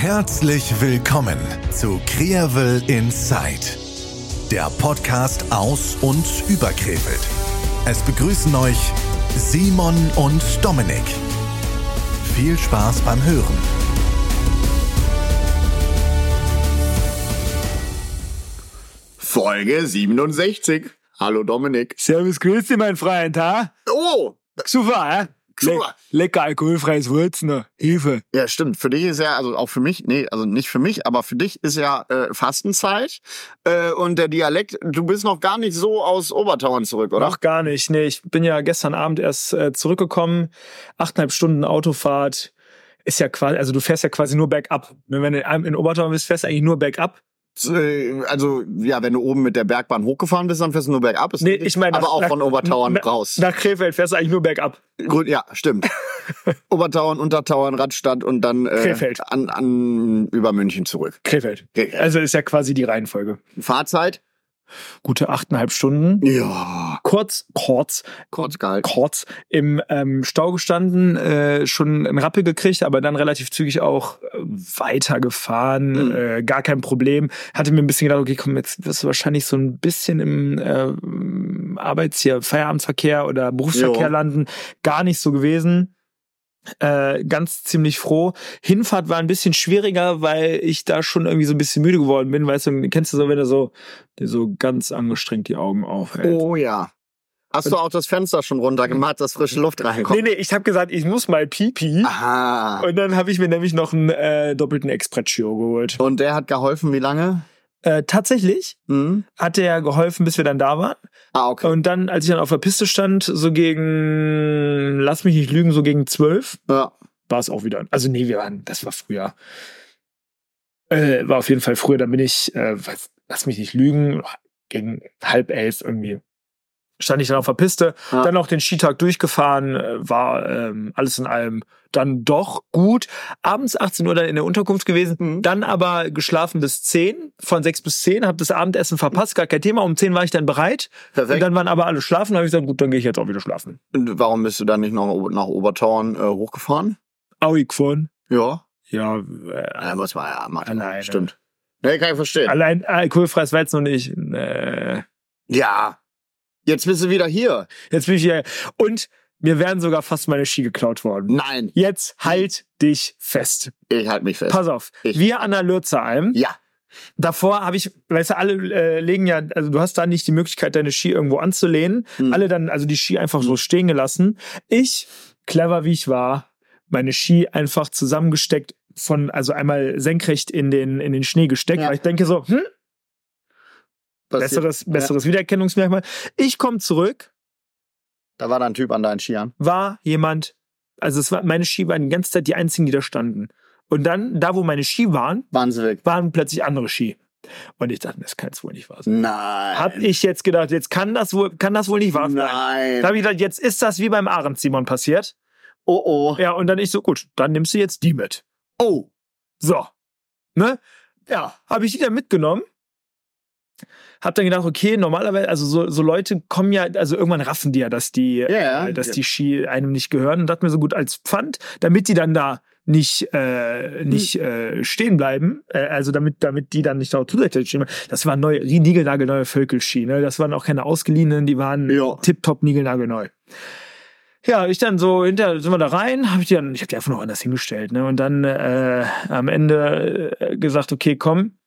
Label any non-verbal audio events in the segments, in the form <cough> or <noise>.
Herzlich willkommen zu Kreavel Inside, der Podcast aus und über Krefeld. Es begrüßen euch Simon und Dominik. Viel Spaß beim Hören. Folge 67. Hallo Dominik. Servus, grüß dich, mein Freund, ha? Oh, Super, hä? Le lecker alkoholfreies Würzner. Hilfe. ja stimmt. Für dich ist ja, also auch für mich, nee, also nicht für mich, aber für dich ist ja äh, Fastenzeit. Äh, und der Dialekt, du bist noch gar nicht so aus Obertauern zurück, oder? Noch gar nicht. Nee, ich bin ja gestern Abend erst äh, zurückgekommen. Achteinhalb Stunden Autofahrt. Ist ja quasi, also du fährst ja quasi nur bergab. Wenn du in Obertauern bist, fährst du eigentlich nur bergab. Äh, Also, ja, wenn du oben mit der Bergbahn hochgefahren bist, dann fährst du nur bergab. Ist Nee, ich meine, aber nach- auch nach- von Obertauern na- raus. Nach Krefeld fährst du eigentlich nur bergab. Gut, ja, stimmt. <laughs> Obertauern, Untertauern, Radstadt und dann äh, Krefeld. An, an über München zurück. Krefeld. Krefeld. Also ist ja quasi die Reihenfolge. Fahrzeit? Gute achteinhalb Stunden. Ja, Kurz, kurz, kurz gehalten. kurz im ähm, Stau gestanden, äh, schon einen Rappel gekriegt, aber dann relativ zügig auch äh, weitergefahren, Mhm. äh, gar kein Problem. Hatte mir ein bisschen gedacht, okay, komm, jetzt wirst du wahrscheinlich so ein bisschen im äh, Arbeits-, hier, Feierabendsverkehr oder Berufsverkehr Jo. landen. Gar nicht so gewesen. Äh, ganz ziemlich froh. Hinfahrt war ein bisschen schwieriger, weil ich da schon irgendwie so ein bisschen müde geworden bin. Weißt du, kennst du so, wenn du so, so ganz angestrengt die Augen aufhältst? Oh ja. Hast du auch das Fenster schon runtergemacht, dass frische Luft reinkommt? Nee, nee, ich habe gesagt, ich muss mal pipi. Aha. Und dann habe ich mir nämlich noch einen äh, doppelten Express-Chio geholt. Und der hat geholfen, wie lange? Äh, tatsächlich Hm? hat der geholfen, bis wir dann da waren. Ah, okay. Und dann, als ich dann auf der Piste stand, so gegen, lass mich nicht lügen, so gegen zwölf, Ja. war es auch wieder. Also nee, wir waren, das war früher. Äh, war auf jeden Fall früher, dann bin ich, äh, was, lass mich nicht lügen, gegen halb elf irgendwie. Stand ich dann auf der Piste, Ja. dann noch den Skitag durchgefahren, äh, war ähm, alles in allem dann doch gut. Abends 18 Uhr dann in der Unterkunft gewesen, Mhm. dann aber geschlafen bis 10, von 6 bis 10, habe das Abendessen verpasst, gar kein Thema. Um 10 war ich dann bereit. Und Perfekt. dann waren aber alle schlafen, habe ich gesagt, gut, dann gehe ich jetzt auch wieder schlafen. Und warum bist du dann nicht noch nach Obertauern äh, hochgefahren? Aui gefahren. Ja. Ja, äh, muss man ja machen. Alleine. Stimmt. Nee, kann ich verstehen. allein alkoholfreies Weizen und ich. Äh, Ja. Jetzt bist du wieder hier. jetzt bin ich hier. Und mir wären sogar fast meine Ski geklaut worden. Nein. Jetzt halt dich fest. Ich halte mich fest. Pass auf. Ich- Wir an der Lürzeralm. Ja. Davor habe ich, weißt du, alle äh, legen ja, also du hast da nicht die Möglichkeit, deine Ski irgendwo anzulehnen. Hm. Alle dann, also die Ski einfach so stehen gelassen. Ich, clever wie ich war, meine Ski einfach zusammengesteckt von, also einmal senkrecht in den, in den Schnee gesteckt, Ja. weil ich denke so, hm, Passiert. besseres, besseres Wiedererkennungsmerkmal. Ich komme zurück, Da war da ein Typ an deinen Skiern. war jemand, also es war, meine Ski waren die ganze Zeit die einzigen, die da standen. Und dann, da wo meine Ski waren, Waren sie weg? waren plötzlich andere Ski. Und ich dachte, das kann jetzt wohl nicht wahr sein. Nein. Hab ich jetzt gedacht, jetzt kann das wohl, kann das wohl nicht wahr sein. Nein. Da habe ich gedacht, jetzt ist das wie beim Arendt Simon passiert. Oh oh. Ja, und dann ich so, gut, dann nimmst du jetzt die mit. Oh. So. Ne? Ja, habe ich die dann mitgenommen. Hab dann gedacht, okay, normalerweise, also so, so Leute kommen ja, also irgendwann raffen die ja, dass die, Ja. äh, dass die Ski einem nicht gehören. Und dachte mir so gut als Pfand, damit die dann da nicht, äh, nicht äh, stehen bleiben, äh, also damit, damit die dann nicht da zusätzlich stehen bleiben. Das waren neue, niegelnagelneue Völkelski, ne? Das waren auch keine ausgeliehenen, die waren Ja. tipptopp niegelnagelneu. Ja, ich dann so hinter sind wir da rein, habe ich die dann, ich habe die einfach noch anders hingestellt, ne? Und dann äh, am Ende äh, gesagt, okay, komm,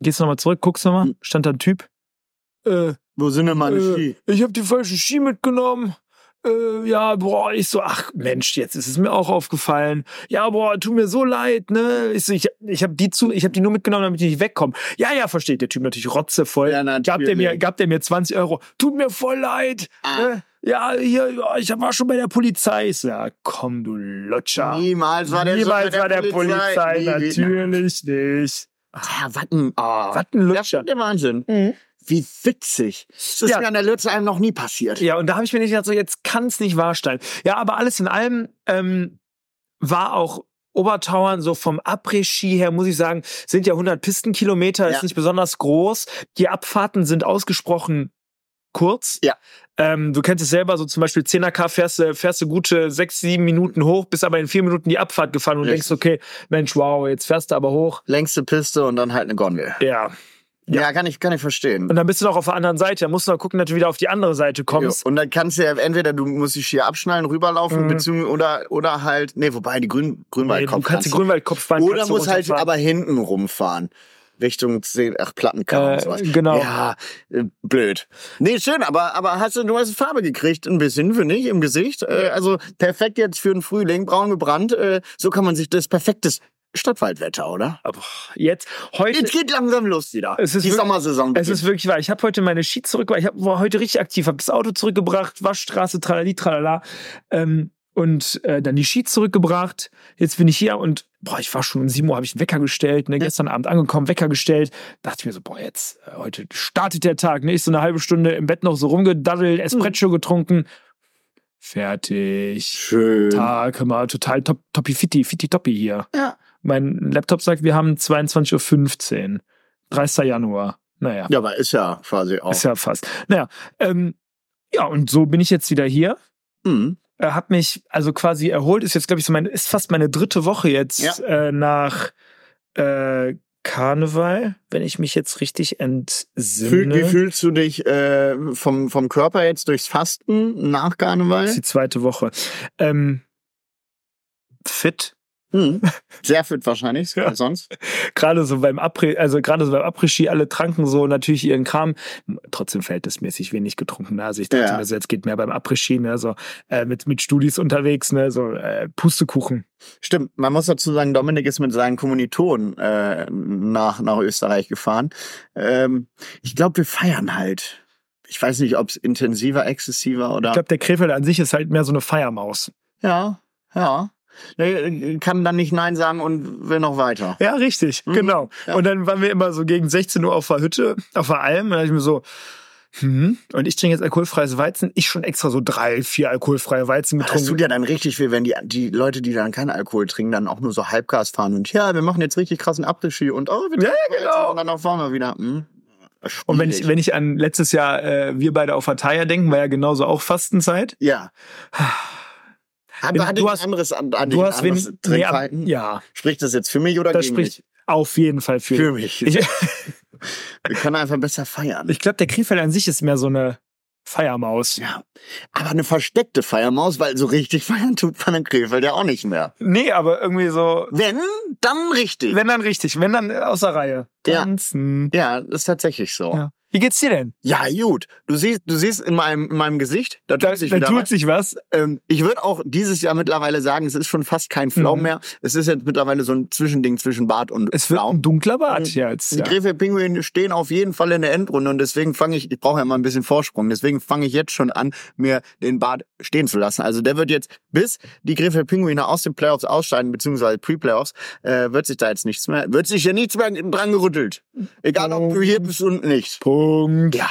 gehst du nochmal zurück, guckst nochmal, Hm. stand da ein Typ. Äh, Wo sind denn meine äh, Ski? ich habe die falschen Ski mitgenommen. Äh, ja, boah, ich so, ach Mensch, jetzt ist es mir auch aufgefallen. Ja, boah, tut mir so leid, ne? Ich so, ich, ich habe die zu, ich habe die nur mitgenommen, damit ich nicht wegkomme. Ja, ja, versteht der Typ natürlich rotzevoll. Ja, Gab der mir, natürlich. gab der mir 20 Euro. Tut mir voll leid. Ah. Ne? Ja, hier, ich war schon bei der Polizei. Ich so, ja, komm, du Lutscher. Niemals war der Niemals so war der Polizei, Nie- natürlich nicht. Was ein, oh. Was ein Das Lutscher. ist der Wahnsinn. Wie witzig. Das ist Ja. mir an der Lütze einem noch nie passiert. Ja, und da habe ich mir nicht gedacht, so jetzt kann es nicht wahr sein. Ja, aber alles in allem ähm, war auch Obertauern so vom Après-Ski her, muss ich sagen, sind ja 100 Pistenkilometer, Ja. ist nicht besonders groß. Die Abfahrten sind ausgesprochen kurz. Ja. Ähm, du kennst es selber, so zum Beispiel 10er fährst du, fährst du gute sechs, sieben Minuten hoch, bist aber in vier Minuten die Abfahrt gefahren und Richtig. denkst, okay, Mensch, wow, jetzt fährst du aber hoch. Längste Piste und dann halt eine Gondel. Ja. Ja, kann ich, kann ich verstehen. Und dann bist du noch auf der anderen Seite. Da musst du noch gucken, dass du wieder auf die andere Seite kommst. Und dann kannst du ja entweder du musst die Skier abschnallen, rüberlaufen, Mhm. beziehungsweise oder oder halt, nee, wobei die Grün, Nee, Grünwaldkopf du kannst die Grünwaldkopfbahn Oder kannst du muss halt aber hinten rumfahren. Richtung Zeh- ach, Plattenkammer Äh, und sowas. genau. Ja, äh, blöd. Nee, schön, aber, aber hast du, du hast Farbe gekriegt, ein bisschen, finde ich, im Gesicht. Äh, also perfekt jetzt für den Frühling, braun gebrannt. Äh, so kann man sich das perfektes Stadtwaldwetter, oder? Aber jetzt, heute, Jetzt geht langsam los wieder. Es ist die wirklich- Sommersaison. Es ist beginnt. wirklich wahr. Ich habe heute meine Ski zurückgebracht. Ich hab, war heute richtig aktiv. Habe das Auto zurückgebracht, Waschstraße, tralali, tralala. Ähm, und äh, dann die Ski zurückgebracht. Jetzt bin ich hier und boah, ich war schon um 7 Uhr, habe ich einen Wecker gestellt. Ne? Gestern Abend angekommen, Wecker gestellt. Dachte ich mir so, boah, jetzt, äh, heute startet der Tag. Ne? Ich so eine halbe Stunde im Bett noch so rumgedaddelt, Espresso getrunken. Fertig. schön. Tag, mal, total top, toppi fitti, fitti toppi hier. Ja. Mein Laptop sagt, wir haben 22.15 Uhr. 30. Januar. Naja. Ja, aber ist ja quasi auch. Ist ja fast. Naja, ähm, ja, und so bin ich jetzt wieder hier. Mhm. Er hat mich also quasi erholt, ist jetzt, glaube ich, so meine, ist fast meine dritte Woche jetzt Ja. äh, nach äh, Karneval, wenn ich mich jetzt richtig Fühl, entsinne. wie fühlst du dich äh, vom, vom Körper jetzt durchs Fasten nach Das Karneval? ist die zweite Woche. Ähm, fit. Mhm. <laughs> Sehr fit wahrscheinlich, Ja. als sonst. Gerade so beim Après, also gerade so beim Après-Ski, alle tranken so natürlich ihren Kram. Trotzdem verhältnismäßig wenig getrunken. Ne? Also ich dachte Ja. mir so, jetzt geht mehr beim Après-Ski, ne? so äh, mit, mit Studis unterwegs, ne? so äh, Pustekuchen. Stimmt, man muss dazu sagen, Dominik ist mit seinen Kommilitonen äh, nach, nach Österreich gefahren. Ähm, ich glaube, wir feiern halt. Ich weiß nicht, ob es intensiver, exzessiver oder. Ich glaube, der Krefeld an sich ist halt mehr so eine Feiermaus. ja, ja. Nee, Kann dann nicht Nein sagen und will noch weiter. Ja, richtig, Mhm. genau. Ja. Und dann waren wir immer so gegen 16 Uhr auf der Hütte, auf der Alm. Und dann dachte ich mir so, hm, und ich trinke jetzt alkoholfreies Weizen. Ich schon extra so drei, vier alkoholfreie Weizen Das getrunken. tut ja dann richtig weh, wenn die, die Leute, die dann keinen Alkohol trinken, dann auch nur so Halbgas fahren und ja, wir machen jetzt richtig krassen Après-Ski und oh, wir Ja, ja, genau. Und dann auch fahren wir wieder. Hm. Und wenn ich, wenn ich an letztes Jahr äh, wir beide auf Ataya denken, war ja genauso auch Fastenzeit. Ja. Hat du hast- anderes, an, an Du hast wenig, Trinkverhalten? ja, Spricht das jetzt für mich oder das gegen spricht auf jeden Fall für. mich? Für mich. Ich, <laughs> Wir können einfach besser feiern. ich glaube, der Krefeld an sich ist mehr so eine Feiermaus. ja. Aber eine versteckte Feiermaus, weil so richtig <laughs> feiern tut man in Krefeld ja auch nicht mehr. Nee, aber irgendwie so, Wenn, dann richtig. wenn dann richtig, wenn dann außer Reihe. Ja. Tanzen. ja, das ist tatsächlich so. Ja. Wie geht's dir denn? Ja, gut. Du siehst, du siehst in meinem, in meinem Gesicht, da Da, tut sich da tut was. sich was. Ähm, ich würde auch dieses Jahr mittlerweile sagen, es ist schon fast kein Flaum Mhm. mehr. Es ist jetzt mittlerweile so ein Zwischending zwischen Bart und Es wird Flaum. ein dunkler Bart Mhm. jetzt. Die Ja. Krefeld Pinguine stehen auf jeden Fall in der Endrunde und deswegen fange ich, ich brauche ja mal ein bisschen Vorsprung, deswegen fange ich jetzt schon an, mir den Bart stehen zu lassen. Also der wird jetzt, bis die Krefeld Pinguine aus den Playoffs ausscheiden, beziehungsweise Pre-Playoffs, äh, wird sich da jetzt nichts mehr, wird sich ja nichts mehr dran gerüttelt. Egal ob du hier bist und nicht. Punkt. Ja,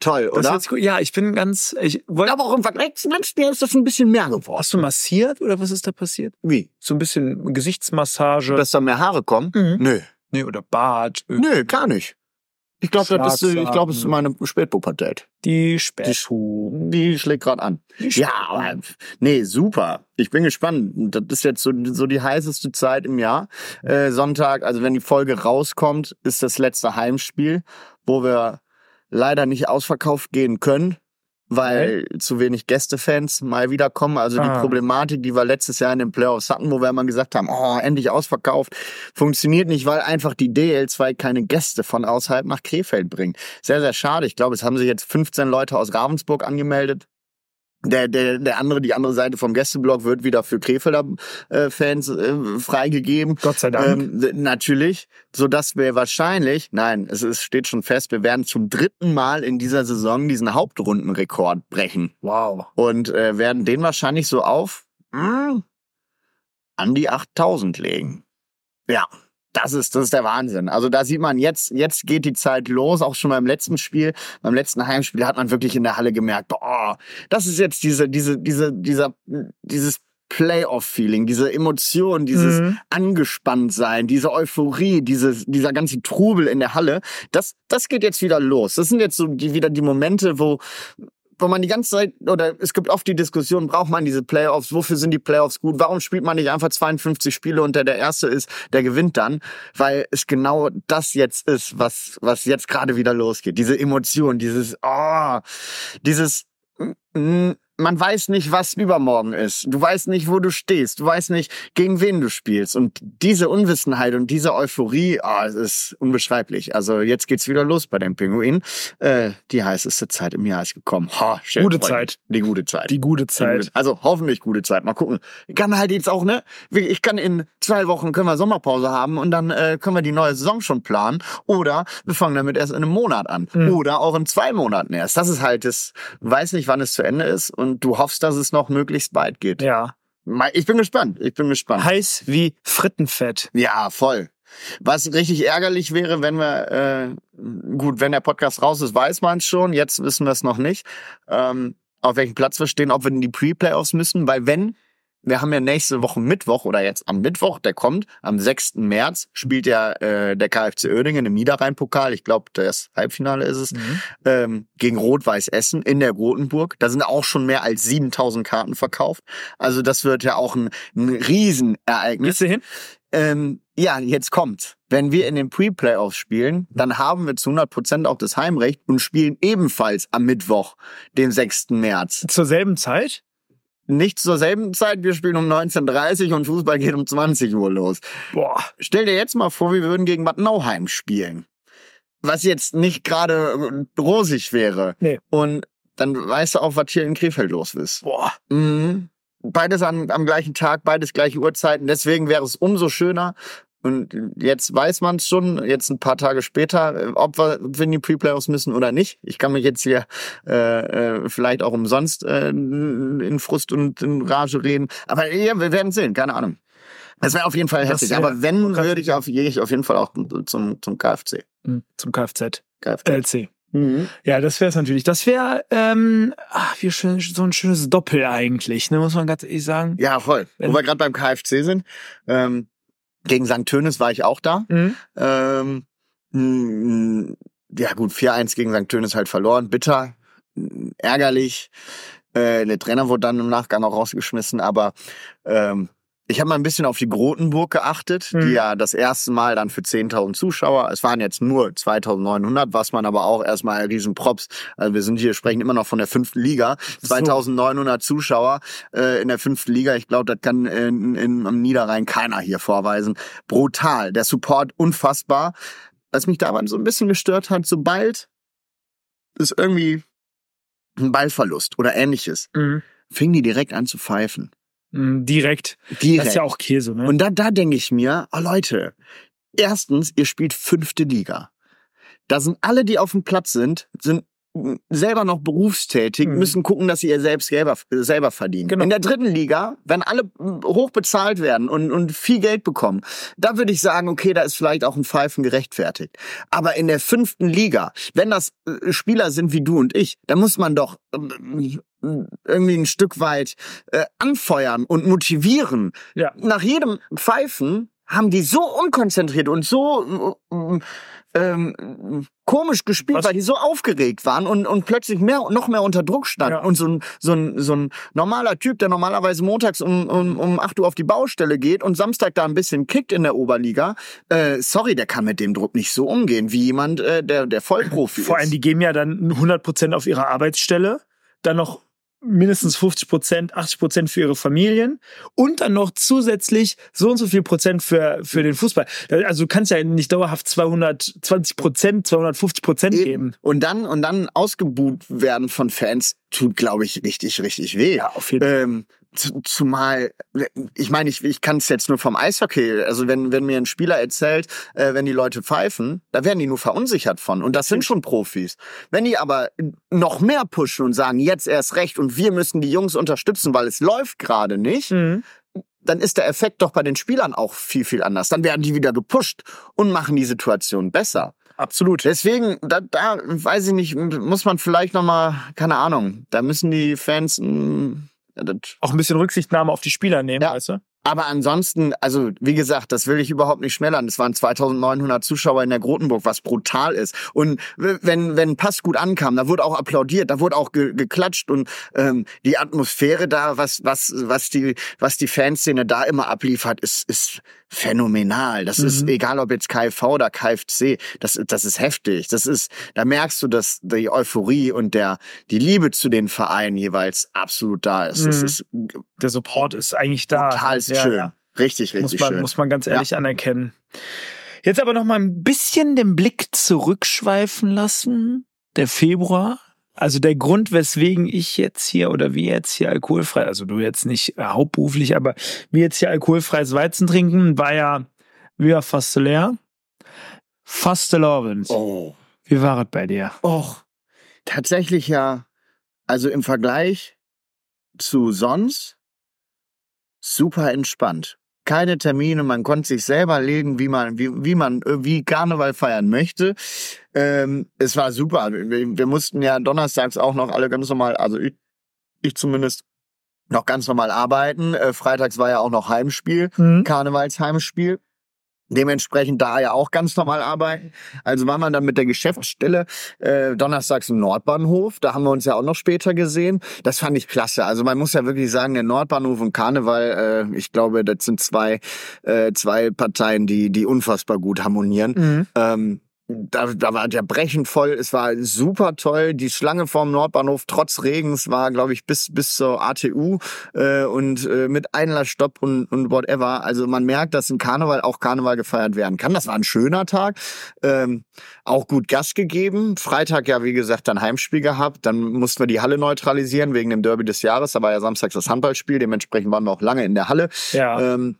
toll, Das oder? Ja, ich bin ganz. Ich wollte. Aber auch im Vergleich zum letzten Jahr ist das ein bisschen mehr geworden. Hast du massiert oder was ist da passiert? Wie? So ein bisschen Gesichtsmassage. Dass da mehr Haare kommen? Mhm. Nö. nee, oder Bart. Nö, gar nicht. Ich glaube, das ist, ich glaube, es ist meine Spätpubertät. Die Späthu. Die schlägt gerade an. Ja, aber nee, super. Ich bin gespannt. Das ist jetzt so, so die heißeste Zeit im Jahr. Äh, Sonntag, also wenn die Folge rauskommt, ist das letzte Heimspiel, wo wir leider nicht ausverkauft gehen können, weil zu wenig Gästefans mal wieder kommen. Also die Ah. Problematik, die wir letztes Jahr in den Playoffs hatten, wo wir immer gesagt haben, oh, endlich ausverkauft, funktioniert nicht, weil einfach die DL2 keine Gäste von außerhalb nach Krefeld bringt. Sehr, sehr schade. Ich glaube, es haben sich jetzt 15 Leute aus Ravensburg angemeldet. Der, der, der andere, die andere Seite vom Gästeblock wird wieder für Krefelder äh, Fans äh, freigegeben. Gott sei Dank. Ähm, natürlich, so dass wir wahrscheinlich, nein, es ist, steht schon fest, wir werden zum dritten Mal in dieser Saison diesen Hauptrundenrekord brechen wow. und äh, werden den wahrscheinlich so auf mh, an die 8000 legen. Ja, das ist, das ist der Wahnsinn. Also da sieht man jetzt, jetzt geht die Zeit los. Auch schon beim letzten Spiel, beim letzten Heimspiel hat man wirklich in der Halle gemerkt, boah, das ist jetzt diese, diese, diese, dieser, dieses Playoff-Feeling, diese Emotion, dieses Mhm. Angespanntsein, diese Euphorie, dieses, dieser ganze Trubel in der Halle, das, das geht jetzt wieder los. Das sind jetzt so die, wieder die Momente, wo, wo man die ganze Zeit, oder es gibt oft die Diskussion, braucht man diese Playoffs, wofür sind die Playoffs gut, warum spielt man nicht einfach 52 Spiele und der der Erste ist, der gewinnt dann, weil es genau das jetzt ist, was, was jetzt gerade wieder losgeht. Diese Emotion, dieses, oh, dieses, mm, man weiß nicht, was übermorgen ist. Du weißt nicht, wo du stehst. Du weißt nicht, gegen wen du spielst. Und diese Unwissenheit und diese Euphorie, ah, es ist unbeschreiblich. Also jetzt geht's wieder los bei den Pinguinen. Äh, die heißeste Zeit im Jahr ist gekommen. Ha, schön, Gute Freunde. Zeit. Die gute Zeit. Die gute Die Zeit. gute- Also hoffentlich gute Zeit. Mal gucken. Ich kann halt jetzt auch, ne? Ich kann in zwei Wochen können wir Sommerpause haben und dann äh, können wir die neue Saison schon planen. Oder wir fangen damit erst in einem Monat an. Mhm. Oder auch in zwei Monaten erst. Das ist halt das, weiß nicht, wann es zu Ende ist und du hoffst, dass es noch möglichst bald geht. Ja. Ich bin gespannt. Ich bin gespannt. Heiß wie Frittenfett. Ja, voll. Was richtig ärgerlich wäre, wenn wir, äh, gut, wenn der Podcast raus ist, weiß man es schon. Jetzt wissen wir es noch nicht, ähm, auf welchem Platz wir stehen, ob wir in die Pre-Playoffs müssen. Weil wenn, wir haben ja nächste Woche Mittwoch oder jetzt am Mittwoch, der kommt, am 6. März spielt ja äh, der KFC Oerdingen im Niederrhein-Pokal. Ich glaube, das Halbfinale ist es. Ähm, gegen Rot-Weiß Essen in der Grotenburg. Da sind auch schon mehr als 7000 Karten verkauft. Also das wird ja auch ein, ein Riesenereignis. Gehst du hin? Ähm, ja, jetzt kommt. Wenn wir in den Pre-Playoffs spielen, dann haben wir zu 100% auch das Heimrecht und spielen ebenfalls am Mittwoch, den 6. März. Zur selben Zeit? Nicht zur selben Zeit, wir spielen um 19.30 Uhr und Fußball geht um 20 Uhr los. Boah. Stell dir jetzt mal vor, wir würden gegen Bad Nauheim spielen. Was jetzt nicht gerade äh, rosig wäre. Nee. Und dann weißt du auch, was hier in Krefeld los ist. Boah. Mhm. Beides am, am gleichen Tag, beides gleiche Uhrzeiten. Deswegen wäre es umso schöner. Und jetzt weiß man es schon, jetzt ein paar Tage später, äh, ob wir in die Pre-Playoffs müssen oder nicht. Ich kann mich jetzt hier äh, äh, vielleicht auch umsonst äh, in Frust und in Rage reden. Aber ja, wir werden sehen, keine Ahnung. Das wäre auf jeden Fall hässlich. Aber wenn, würde ich auf, ich auf jeden Fall auch zum, zum KFC. Hm, Zum Kfz. KFC. LC. Mhm. Ja, das wäre es natürlich. Das wäre ähm, ach, wie schön, so ein schönes Doppel eigentlich, ne, muss man ganz ehrlich sagen. Ja, voll. Wenn- Wo wir gerade beim KFC sind. Ähm, gegen St. Tönis war ich auch da. Mhm. Ähm, ja gut, 4-1 gegen St. Tönis halt verloren. Bitter, ärgerlich. Äh, der Trainer wurde dann im Nachgang auch rausgeschmissen, aber ähm, ich habe mal ein bisschen auf die Grotenburg geachtet, Mhm. die ja das erste Mal dann für 10.000 Zuschauer, es waren jetzt nur 2.900, was man aber auch erstmal riesen Props, also wir sind hier, sprechen immer noch von der fünften Liga, So. 2.900 Zuschauer äh, in der fünften Liga, ich glaube, das kann in, in, am Niederrhein keiner hier vorweisen. Brutal, der Support unfassbar. Was mich daran so ein bisschen gestört hat, sobald es irgendwie ein Ballverlust oder ähnliches, Mhm. fingen die direkt an zu pfeifen. Direkt. Direkt. Das ist ja auch Käse, ne? Und da, da denke ich mir, oh Leute, erstens, ihr spielt fünfte Liga. Da sind alle, die auf dem Platz sind, sind mm, selber noch berufstätig, Mhm. müssen gucken, dass sie ihr selbst selber, selber verdienen. Genau. In der dritten Liga, wenn alle mm, hoch bezahlt werden und, und viel Geld bekommen, da würde ich sagen, okay, da ist vielleicht auch ein Pfeifen gerechtfertigt. Aber in der fünften Liga, wenn das äh, Spieler sind wie du und ich, dann muss man doch ähm, irgendwie ein Stück weit äh, anfeuern und motivieren ja. nach jedem Pfeifen haben die so unkonzentriert und so ähm, ähm, komisch gespielt, Was? weil die so aufgeregt waren und, und plötzlich mehr, noch mehr unter Druck standen. Ja. Und so ein, so, ein, so ein normaler Typ, der normalerweise montags um, um, um 8 Uhr auf die Baustelle geht und Samstag da ein bisschen kickt in der Oberliga, äh, sorry, der kann mit dem Druck nicht so umgehen wie jemand, äh, der, der Vollprofi Vor allem, ist. die geben ja dann 100 Prozent auf ihre Arbeitsstelle, dann noch mindestens 50 Prozent, 80 Prozent für ihre Familien und dann noch zusätzlich so und so viel Prozent für, für den Fußball. Also du kannst ja nicht dauerhaft 220 Prozent, 250 Prozent Eben. geben. Und dann, und dann ausgebuht werden von Fans, tut, glaube ich, richtig, richtig weh. Ja, auf jeden Fall. Ähm, zumal, ich meine, ich, ich kann es jetzt nur vom Eishockey, also wenn, wenn mir ein Spieler erzählt, äh, wenn die Leute pfeifen, da werden die nur verunsichert von. Und das sind schon Profis. Wenn die aber noch mehr pushen und sagen, jetzt erst recht und wir müssen die Jungs unterstützen, weil es läuft gerade nicht, Mhm. dann ist der Effekt doch bei den Spielern auch viel, viel anders. Dann werden die wieder gepusht und machen die Situation besser. Absolut. Deswegen, da, da weiß ich nicht, muss man vielleicht noch mal, keine Ahnung, da müssen die Fans mh, das Auch ein bisschen Rücksichtnahme auf die Spieler nehmen, Ja. weißt du? Aber ansonsten, also wie gesagt, das will ich überhaupt nicht schmälern. Es waren 2900 Zuschauer in der Grotenburg, was brutal ist. Und wenn wenn Pass gut ankam, da wurde auch applaudiert, da wurde auch ge geklatscht und ähm, die Atmosphäre da, was was was die was die Fanszene da immer abliefert, ist ist phänomenal. Das ist Mhm. egal, ob jetzt KFV oder KFC, das das ist heftig. Das ist, da merkst du, dass die Euphorie und der die Liebe zu den Vereinen jeweils absolut da ist. Das Mhm. ist Der Support ist eigentlich da. total Ja, schön. ja. Richtig, richtig muss man, schön. Muss man ganz ehrlich anerkennen. Jetzt aber noch mal ein bisschen den Blick zurückschweifen lassen. Der Februar. Also der Grund, weswegen ich jetzt hier oder wir jetzt hier alkoholfrei, also du jetzt nicht äh, hauptberuflich, aber wir jetzt hier alkoholfreies Weizen trinken, war ja wieder fast leer. Fast lovend. Oh. Wie war es bei dir? Och. Tatsächlich ja, also im Vergleich zu sonst super entspannt. Keine Termine, man konnte sich selber legen, wie man, wie, wie man, äh, wie Karneval feiern möchte. Ähm, es war super. Wir, wir mussten ja donnerstags auch noch alle ganz normal, also ich, ich zumindest, noch ganz normal arbeiten. Äh, freitags war ja auch noch Heimspiel. Hm? Karnevalsheimspiel. Dementsprechend da ja auch ganz normal arbeiten. Also war man dann mit der Geschäftsstelle äh, donnerstags im Nordbahnhof. Da haben wir uns ja auch noch später gesehen. Das fand ich klasse. Also man muss ja wirklich sagen, der Nordbahnhof und Karneval, äh, ich glaube, das sind zwei, äh, zwei Parteien, die, die unfassbar gut harmonieren. Mhm. Ähm, da, da war der Brechen voll. Es war super toll. Die Schlange vorm Nordbahnhof trotz Regens war, glaube ich, bis bis zur ATU äh, und äh, mit Einlassstopp und, und whatever. Also man merkt, dass im Karneval auch Karneval gefeiert werden kann. Das war ein schöner Tag. Ähm, auch gut Gas gegeben. Freitag ja, wie gesagt, dann Heimspiel gehabt. Dann mussten wir die Halle neutralisieren wegen dem Derby des Jahres. Da war ja samstags das Handballspiel. Dementsprechend waren wir auch lange in der Halle. Ja. Ähm,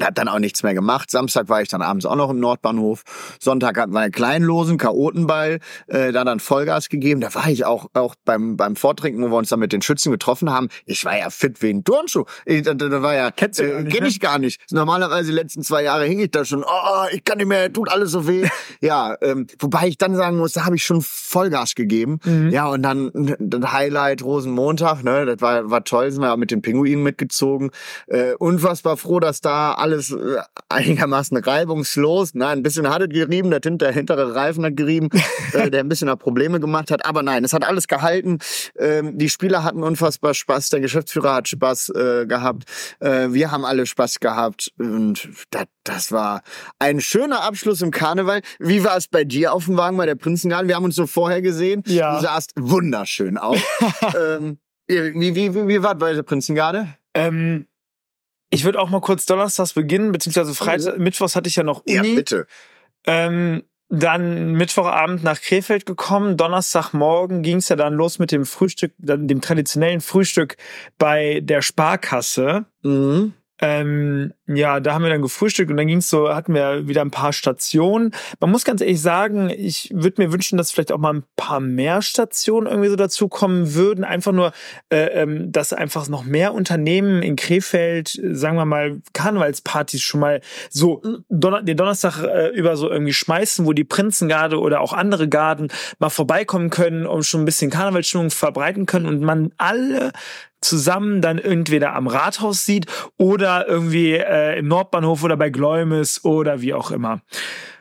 hab dann auch nichts mehr gemacht. Samstag war ich dann abends auch noch im Nordbahnhof. Sonntag hatten wir einen kleinlosen Chaotenball, äh, da dann Vollgas gegeben. Da war ich auch auch beim beim Vortrinken, wo wir uns dann mit den Schützen getroffen haben. Ich war ja fit wie ein Turnschuh. Ich, da, da war ja gar äh, kenn ne? ich gar nicht. Normalerweise die letzten zwei Jahre hing ich da schon. Oh, ich kann nicht mehr, tut alles so weh. <laughs> ja, ähm, wobei ich dann sagen muss, da habe ich schon Vollgas gegeben. Mhm. Ja, und dann das Highlight Rosenmontag, ne, das war, war toll, sind wir mit den Pinguinen mitgezogen. Äh, unfassbar froh, dass da alles äh, einigermaßen reibungslos, nein, ein bisschen hat es gerieben, der hinter, hintere Reifen hat gerieben, <laughs> äh, der ein bisschen noch Probleme gemacht hat, aber nein, es hat alles gehalten. Ähm, die Spieler hatten unfassbar Spaß, der Geschäftsführer hat Spaß äh, gehabt, äh, wir haben alle Spaß gehabt und das, das war ein schöner Abschluss im Karneval. Wie war es bei dir auf dem Wagen bei der Prinzengarde? Wir haben uns so vorher gesehen. Ja. Du sahst wunderschön aus. <laughs> ähm, wie, wie, wie, wie war es bei der Prinzengarde? Ähm, ich würde auch mal kurz donnerstags beginnen, beziehungsweise Freitag, Mittwochs hatte ich ja noch Uni. bitte. Ähm, dann Mittwochabend nach Krefeld gekommen. Donnerstagmorgen ging es ja dann los mit dem Frühstück, dann dem traditionellen Frühstück bei der Sparkasse. Mhm. Ähm, ja, da haben wir dann gefrühstückt und dann ging's so, hatten wir wieder ein paar Stationen. Man muss ganz ehrlich sagen, ich würde mir wünschen, dass vielleicht auch mal ein paar mehr Stationen irgendwie so dazukommen würden. Einfach nur, äh, ähm, dass einfach noch mehr Unternehmen in Krefeld, äh, sagen wir mal, Karnevalspartys schon mal so Donner den Donnerstag äh, über so irgendwie schmeißen, wo die Prinzengarde oder auch andere Garden mal vorbeikommen können, um schon ein bisschen Karnevalsstimmung verbreiten können und man alle zusammen dann entweder am Rathaus sieht oder irgendwie äh, im Nordbahnhof oder bei Gläumes oder wie auch immer.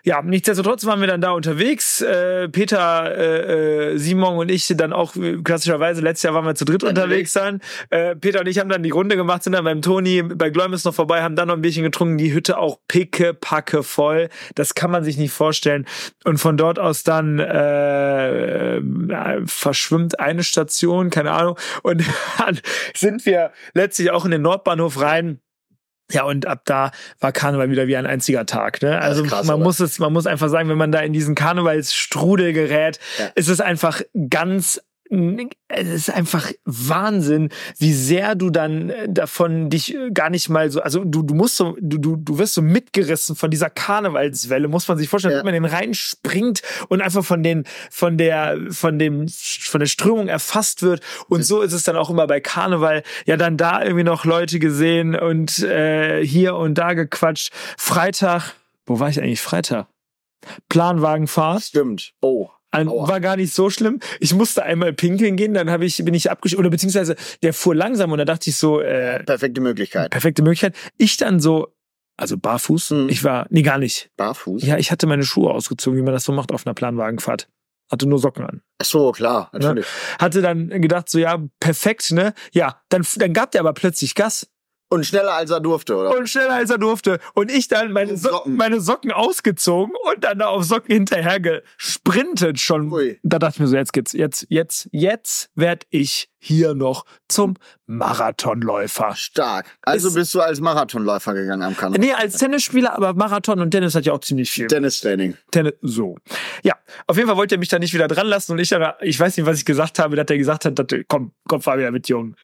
Ja, nichtsdestotrotz waren wir dann da unterwegs. Äh, Peter, äh, äh, Simon und ich sind dann auch äh, klassischerweise, letztes Jahr waren wir zu dritt unterwegs dann. Äh, Peter und ich haben dann die Runde gemacht, sind dann beim Toni bei Gläumes noch vorbei, haben dann noch ein Bierchen getrunken, die Hütte auch picke, packe voll. Das kann man sich nicht vorstellen. Und von dort aus dann äh, äh, verschwimmt eine Station, keine Ahnung. Und <laughs> dann sind wir letztlich auch in den Nordbahnhof rein. Ja, und ab da war Karneval wieder wie ein einziger Tag. Ne? Also krass, man oder? muss es, man muss einfach sagen, wenn man da in diesen Karnevalsstrudel gerät, Ja. ist es einfach ganz es ist einfach Wahnsinn, wie sehr du dann äh, davon dich äh, gar nicht mal so, also du, du musst so, du, du, du wirst so mitgerissen von dieser Karnevalswelle, muss man sich vorstellen, Ja. dass man den reinspringt und einfach von den, von der, von dem, von der Strömung erfasst wird. Und so ist es dann auch immer bei Karneval. Ja, dann da irgendwie noch Leute gesehen und äh, hier und da gequatscht. Freitag, wo war ich eigentlich Freitag? Planwagenfahrt. Stimmt. Oh. Aua. war gar nicht so schlimm. Ich musste einmal pinkeln gehen, dann habe ich bin ich abgeschlossen oder beziehungsweise der fuhr langsam und da dachte ich so äh, Perfekte Möglichkeit. perfekte Möglichkeit. Ich dann so also barfuß. Mhm. Ich war nee gar nicht. Barfuß? Ja, ich hatte meine Schuhe ausgezogen, wie man das so macht auf einer Planwagenfahrt. Hatte nur Socken an. Ach so, klar, natürlich. Hatte dann gedacht so ja perfekt ne. Ja, dann dann gab der aber plötzlich Gas. Und schneller als er durfte, oder? und schneller als er durfte. Und ich dann meine, so Socken. meine Socken ausgezogen und dann da auf Socken hinterher gesprintet schon. Ui. Da dachte ich mir so, jetzt geht's, jetzt, jetzt, jetzt werd ich hier noch zum Marathonläufer. Stark. Also Ist- bist du als Marathonläufer gegangen am Kanal. Nee, als Tennisspieler, aber Marathon und Tennis hat ja auch ziemlich viel. Tennistraining. Tennis, so. Ja, auf jeden Fall wollte er mich da nicht wieder dran lassen und ich, aber, ich weiß nicht, was ich gesagt habe, dass er gesagt hat, dass, komm, komm, fahr wieder mit, Jungen.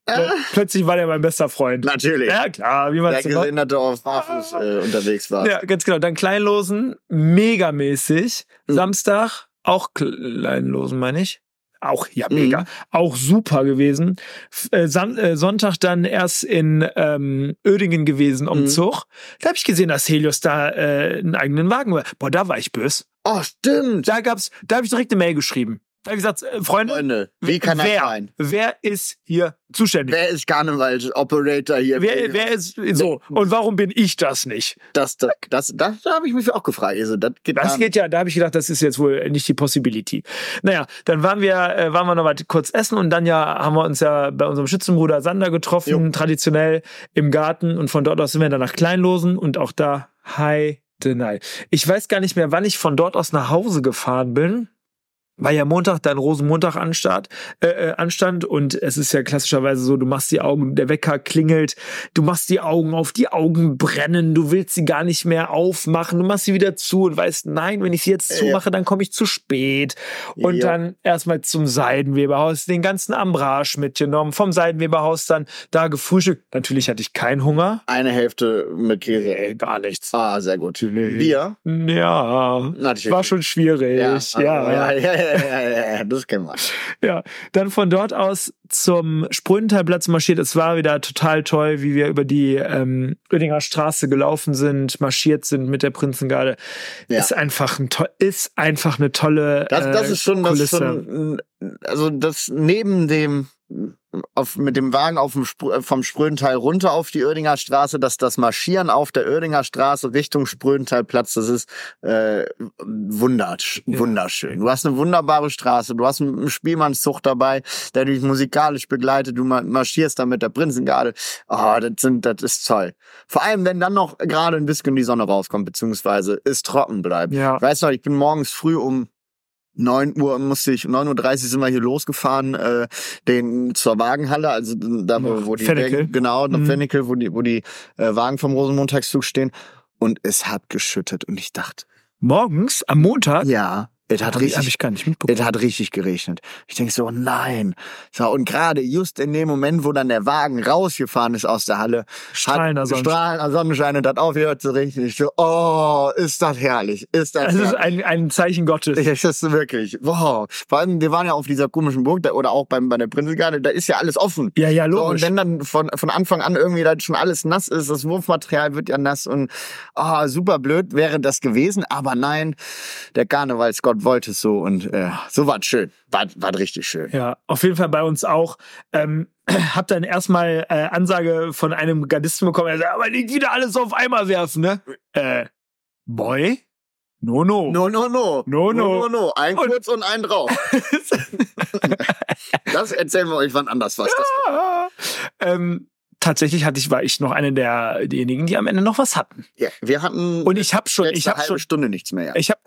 Plötzlich war der mein bester Freund. Natürlich. Ja, klar, wie man Der es macht. gesehen, dass du auf Barfuß äh, unterwegs warst. Ja, ganz genau. Dann Kleinlosen, megamäßig. Mhm. Samstag auch Kleinlosen, meine ich. Auch, ja, Mhm. mega. Auch super gewesen. Äh, äh, Sonntag dann erst in ähm, Ödingen gewesen um Mhm. Zug. Da habe ich gesehen, dass Helios da äh, einen eigenen Wagen war. Boah, da war ich böse. Oh, stimmt. Da gab's, da habe ich direkt eine Mail geschrieben. Ich gesagt, äh, Freunde, Freunde, wie kann das wer, sein? wer ist hier zuständig? Wer ist Karnevalsoperator hier? Wer, wer ist so? Und warum bin ich das nicht? Das, das, das, das, da habe ich mich auch gefragt. Also, das geht, Das geht ja, da habe ich gedacht, das ist jetzt wohl nicht die Possibility. Naja, dann waren wir, äh, waren wir noch mal kurz essen und dann ja haben wir uns ja bei unserem Schützenbruder Sander getroffen, Jo. traditionell im Garten und von dort aus sind wir dann nach Kleinlosen und auch da, hi, Denai. Ich weiß gar nicht mehr, wann ich von dort aus nach Hause gefahren bin. War ja Montag, dann Rosenmontag anstand, äh, äh, anstand und es ist ja klassischerweise so, du machst die Augen, der Wecker klingelt, du machst die Augen auf, die Augen brennen, du willst sie gar nicht mehr aufmachen, du machst sie wieder zu und weißt, nein, wenn ich sie jetzt zumache, dann komme ich zu spät. Und Ja. dann erstmal zum Seidenweberhaus, den ganzen Ambrage mitgenommen, vom Seidenweberhaus dann da gefrühstückt. Natürlich hatte ich keinen Hunger. Eine Hälfte mit. Äh, gar nichts. Ah, sehr gut. Natürlich. Bier? Ja, Natürlich. war schon schwierig. Ja, ja, ja, ja, <laughs> das kennen wir. Ja, dann von dort aus zum Sprünentalplatz marschiert. Es war wieder total toll, wie wir über die ähm, Oedinger Straße gelaufen sind, marschiert sind mit der Prinzengarde. Ja. Ist einfach ein ist einfach eine tolle Das, das äh, ist schon, das ist Kulisse. schon, also das neben dem auf, mit dem Wagen auf dem Spr vom Spröntal runter auf die Oerdinger Straße, dass das Marschieren auf der Oerdinger Straße Richtung Spröntalplatz, das ist äh, wundersch Ja. wunderschön. Du hast eine wunderbare Straße, du hast einen Spielmannszug dabei, der dich musikalisch begleitet, du ma- marschierst da mit der Prinzengarde. Oh, das sind, das ist toll. Vor allem, wenn dann noch gerade ein bisschen die Sonne rauskommt, beziehungsweise es trocken bleibt. Ja. Ich weiß noch, ich bin morgens früh um 9 Uhr musste ich, 9.30 Uhr sind wir hier losgefahren, äh, den zur Wagenhalle, also da wo, wo die Fennekel. genau, Mhm. Fennekel, wo die, wo die äh, Wagen vom Rosenmontagszug stehen. Und es hat geschüttet. Und ich dachte, Morgens am Montag ja, es hat ich, hab richtig ich gar nicht mitbekommen. es hat richtig geregnet. Ich denke so, nein. So, und gerade just in dem Moment, wo dann der Wagen rausgefahren ist aus der Halle, Strahlender Sonnenschein. strahlender Sonnenschein und hat aufgehört zu regnen. Ich so, oh, ist das herrlich. Ist das Das ist herrlich. ein, ein Zeichen Gottes. Ja, Das ist wirklich, wow. Vor allem, wir waren ja auf dieser komischen Burg, da, oder auch beim, bei der Prinzengarde, da ist ja alles offen. Ja, ja, So, und logisch. wenn dann von, von Anfang an irgendwie da schon alles nass ist, das Wurfmaterial wird ja nass und ah, super blöd wäre das gewesen, aber nein, der Karnevalsgott wollte es so und äh, so war schön. War, war richtig schön. Ja, auf jeden Fall bei uns auch. Ähm, <clears throat> hab dann erstmal äh, Ansage von einem Gardisten bekommen, er sagt, aber nicht wieder alles auf einmal werfen, ne? Äh, Boy? No, no. No, no, no. No, no. no, no. Ein Und- kurz und ein drauf. <laughs> Das erzählen wir euch wann anders was. Das Ah. ähm, tatsächlich hatte ich, war ich noch einer der derjenigen, die am Ende noch was hatten. ja, wir hatten Und ich habe schon, ich eine habe halbe schon, Stunde nichts mehr. Ja. ich habe,